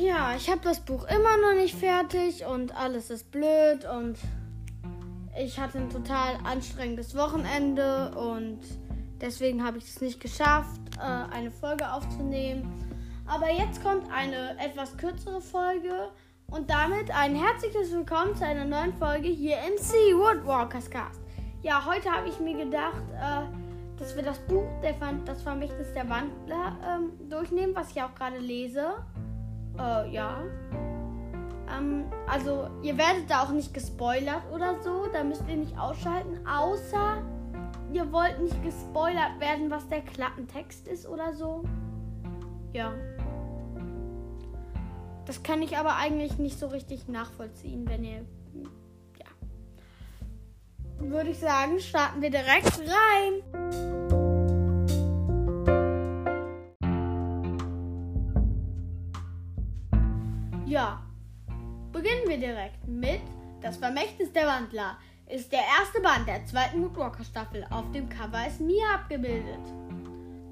ja, ich habe das Buch immer noch nicht fertig und alles ist blöd und ich hatte ein total anstrengendes Wochenende und deswegen habe ich es nicht geschafft, äh, eine Folge aufzunehmen. Aber jetzt kommt eine etwas kürzere Folge und damit ein herzliches Willkommen zu einer neuen Folge hier im Sea Woodwalkers Cast. Ja, heute habe ich mir gedacht, äh, dass wir das Buch Das Vermächtnis der Wandler ähm, durchnehmen, was ich auch gerade lese. Äh, ja. Ähm, also, ihr werdet da auch nicht gespoilert oder so. Da müsst ihr nicht ausschalten. Außer ihr wollt nicht gespoilert werden, was der Klappentext ist oder so. Ja. Das kann ich aber eigentlich nicht so richtig nachvollziehen, wenn ihr. Ja. Würde ich sagen, starten wir direkt rein. Ja, beginnen wir direkt mit Das Vermächtnis der Wandler. Ist der erste Band der zweiten Moodwalker Staffel. Auf dem Cover ist Mia abgebildet.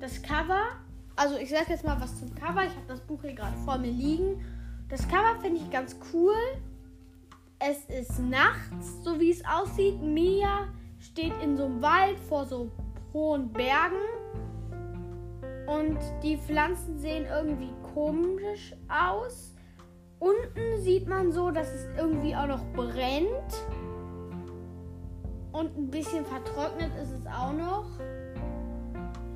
Das Cover, also ich sage jetzt mal was zum Cover. Ich habe das Buch hier gerade vor mir liegen. Das Cover finde ich ganz cool. Es ist nachts, so wie es aussieht. Mia steht in so einem Wald vor so hohen Bergen. Und die Pflanzen sehen irgendwie komisch aus. Unten sieht man so, dass es irgendwie auch noch brennt. Und ein bisschen vertrocknet ist es auch noch.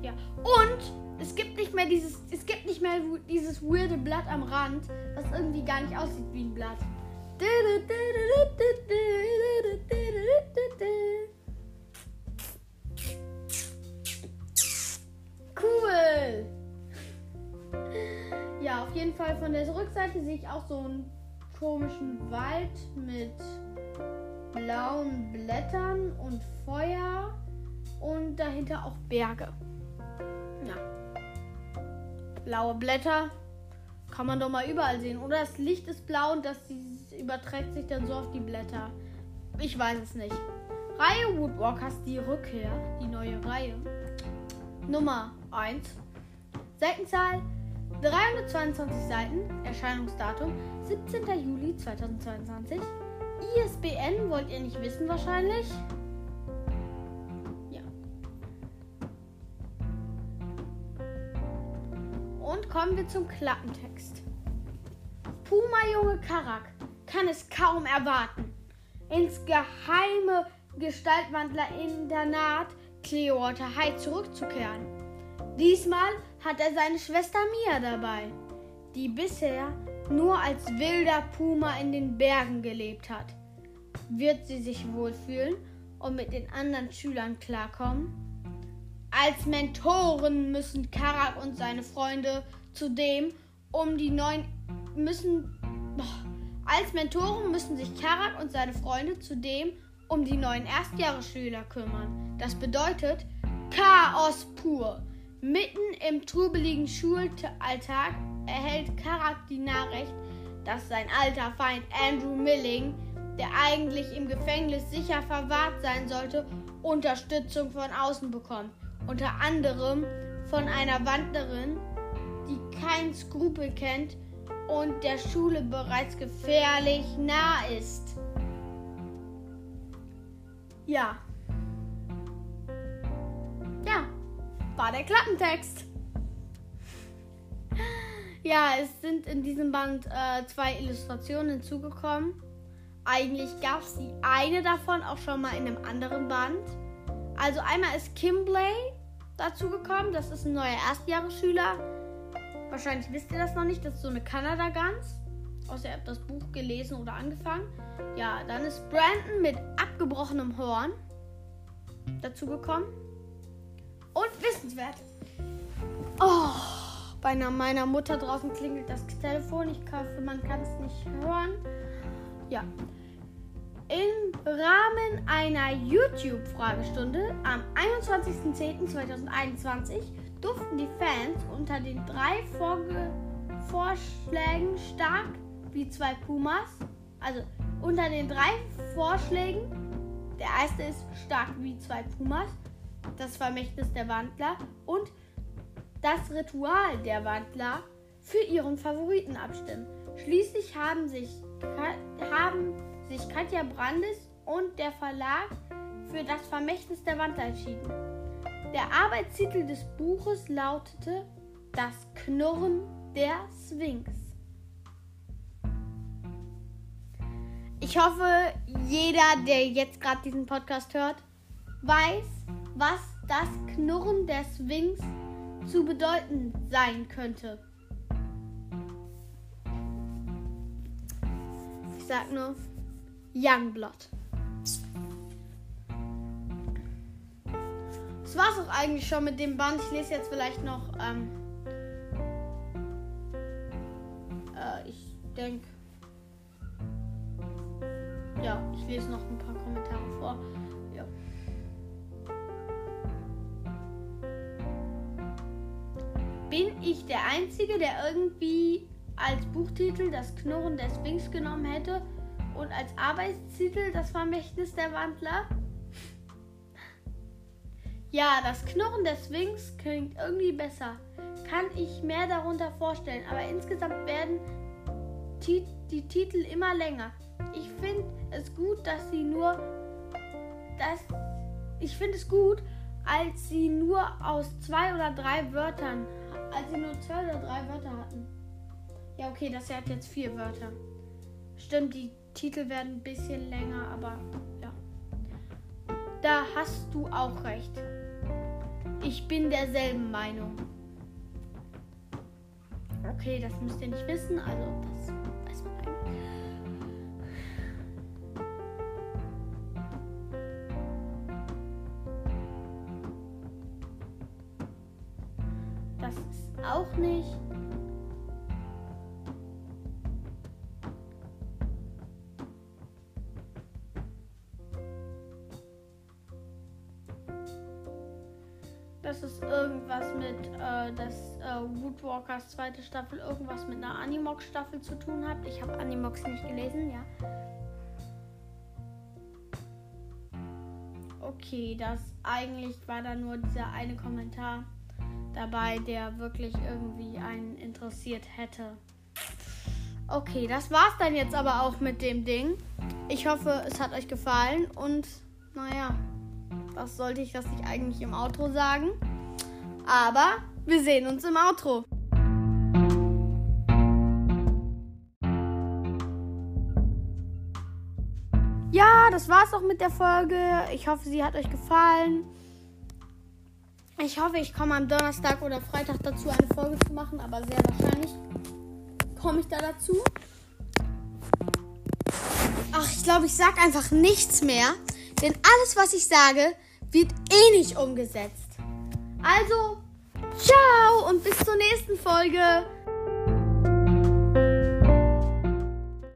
Ja. Und es gibt nicht mehr dieses, es gibt nicht mehr dieses weirde Blatt am Rand, das irgendwie gar nicht aussieht wie ein Blatt. Jeden Fall von der Rückseite sehe ich auch so einen komischen Wald mit blauen Blättern und Feuer und dahinter auch Berge. Ja. Blaue Blätter kann man doch mal überall sehen. Oder das Licht ist blau und das überträgt sich dann so auf die Blätter. Ich weiß es nicht. Reihe Woodwalkers, die Rückkehr, die neue Reihe. Nummer 1. Seitenzahl 322 Seiten, Erscheinungsdatum 17. Juli 2022. ISBN wollt ihr nicht wissen wahrscheinlich. Ja. Und kommen wir zum Klappentext. Puma-Junge Karak kann es kaum erwarten, ins geheime Gestaltwandler-Internat Clearwater High zurückzukehren. Diesmal hat er seine Schwester Mia dabei, die bisher nur als wilder Puma in den Bergen gelebt hat. Wird sie sich wohlfühlen und mit den anderen Schülern klarkommen? Als Mentoren müssen Karak und seine Freunde zudem um die neuen müssen als Mentoren müssen sich Karak und seine Freunde zudem um die neuen Erstjahresschüler kümmern. Das bedeutet Chaos pur. Mitten im trubeligen Schulalltag erhält Karak die Nachricht, dass sein alter Feind Andrew Milling, der eigentlich im Gefängnis sicher verwahrt sein sollte, Unterstützung von außen bekommt. Unter anderem von einer Wandlerin, die keinen Skrupel kennt und der Schule bereits gefährlich nah ist. Ja, war der Klappentext. Ja, es sind in diesem Band äh, zwei Illustrationen hinzugekommen. Eigentlich gab es die eine davon auch schon mal in einem anderen Band. Also einmal ist Kimbley dazugekommen. Das ist ein neuer Erstjahresschüler. Wahrscheinlich wisst ihr das noch nicht. Das ist so eine Kanada-Gans. Außer ihr habt das Buch gelesen oder angefangen. Ja, dann ist Brandon mit abgebrochenem Horn dazugekommen. Und wissenswert. Oh, bei meiner Mutter draußen klingelt das Telefon. Ich hoffe, man kann es nicht hören. Ja. Im Rahmen einer YouTube-Fragestunde am 21.10.2021 durften die Fans unter den drei Vorge Vorschlägen stark wie zwei Pumas, also unter den drei Vorschlägen, der erste ist stark wie zwei Pumas, das Vermächtnis der Wandler und das Ritual der Wandler für ihren Favoriten abstimmen. Schließlich haben sich, haben sich Katja Brandes und der Verlag für das Vermächtnis der Wand entschieden. Der Arbeitstitel des Buches lautete Das Knurren der Sphinx. Ich hoffe, jeder, der jetzt gerade diesen Podcast hört, weiß, was das Knurren der Sphinx zu bedeuten sein könnte. Ich sag nur Youngblood. Das war's auch eigentlich schon mit dem Band. Ich lese jetzt vielleicht noch. Ähm, äh, ich denke. Ja, ich lese noch ein paar Kommentare vor. Bin ich der Einzige, der irgendwie als Buchtitel das Knurren der Sphinx genommen hätte und als Arbeitstitel das Vermächtnis der Wandler? Ja, das Knurren der Sphinx klingt irgendwie besser. Kann ich mehr darunter vorstellen, aber insgesamt werden die Titel immer länger. Ich finde es gut, dass sie nur dass ich finde es gut, als sie nur aus zwei oder drei Wörtern, als sie nur zwei oder drei Wörter hatten. Ja, okay, das hat jetzt vier Wörter. Stimmt, die Titel werden ein bisschen länger, aber ja. Da hast du auch recht. Ich bin derselben Meinung. Okay, das müsst ihr nicht wissen, also das weiß man eigentlich. Das ist irgendwas mit, äh, dass äh, Woodwalkers zweite Staffel irgendwas mit einer Animox-Staffel zu tun hat. Ich habe Animox nicht gelesen, ja. Okay, das eigentlich war da nur dieser eine Kommentar dabei, der wirklich irgendwie einen interessiert hätte. Okay, das war's dann jetzt aber auch mit dem Ding. Ich hoffe, es hat euch gefallen und naja. Was sollte ich das nicht eigentlich im Outro sagen? Aber wir sehen uns im Outro. Ja, das war's auch mit der Folge. Ich hoffe, sie hat euch gefallen. Ich hoffe, ich komme am Donnerstag oder Freitag dazu, eine Folge zu machen, aber sehr wahrscheinlich komme ich da dazu. Ach, ich glaube, ich sage einfach nichts mehr, denn alles, was ich sage, wird eh nicht umgesetzt. Also, ciao und bis zur nächsten Folge.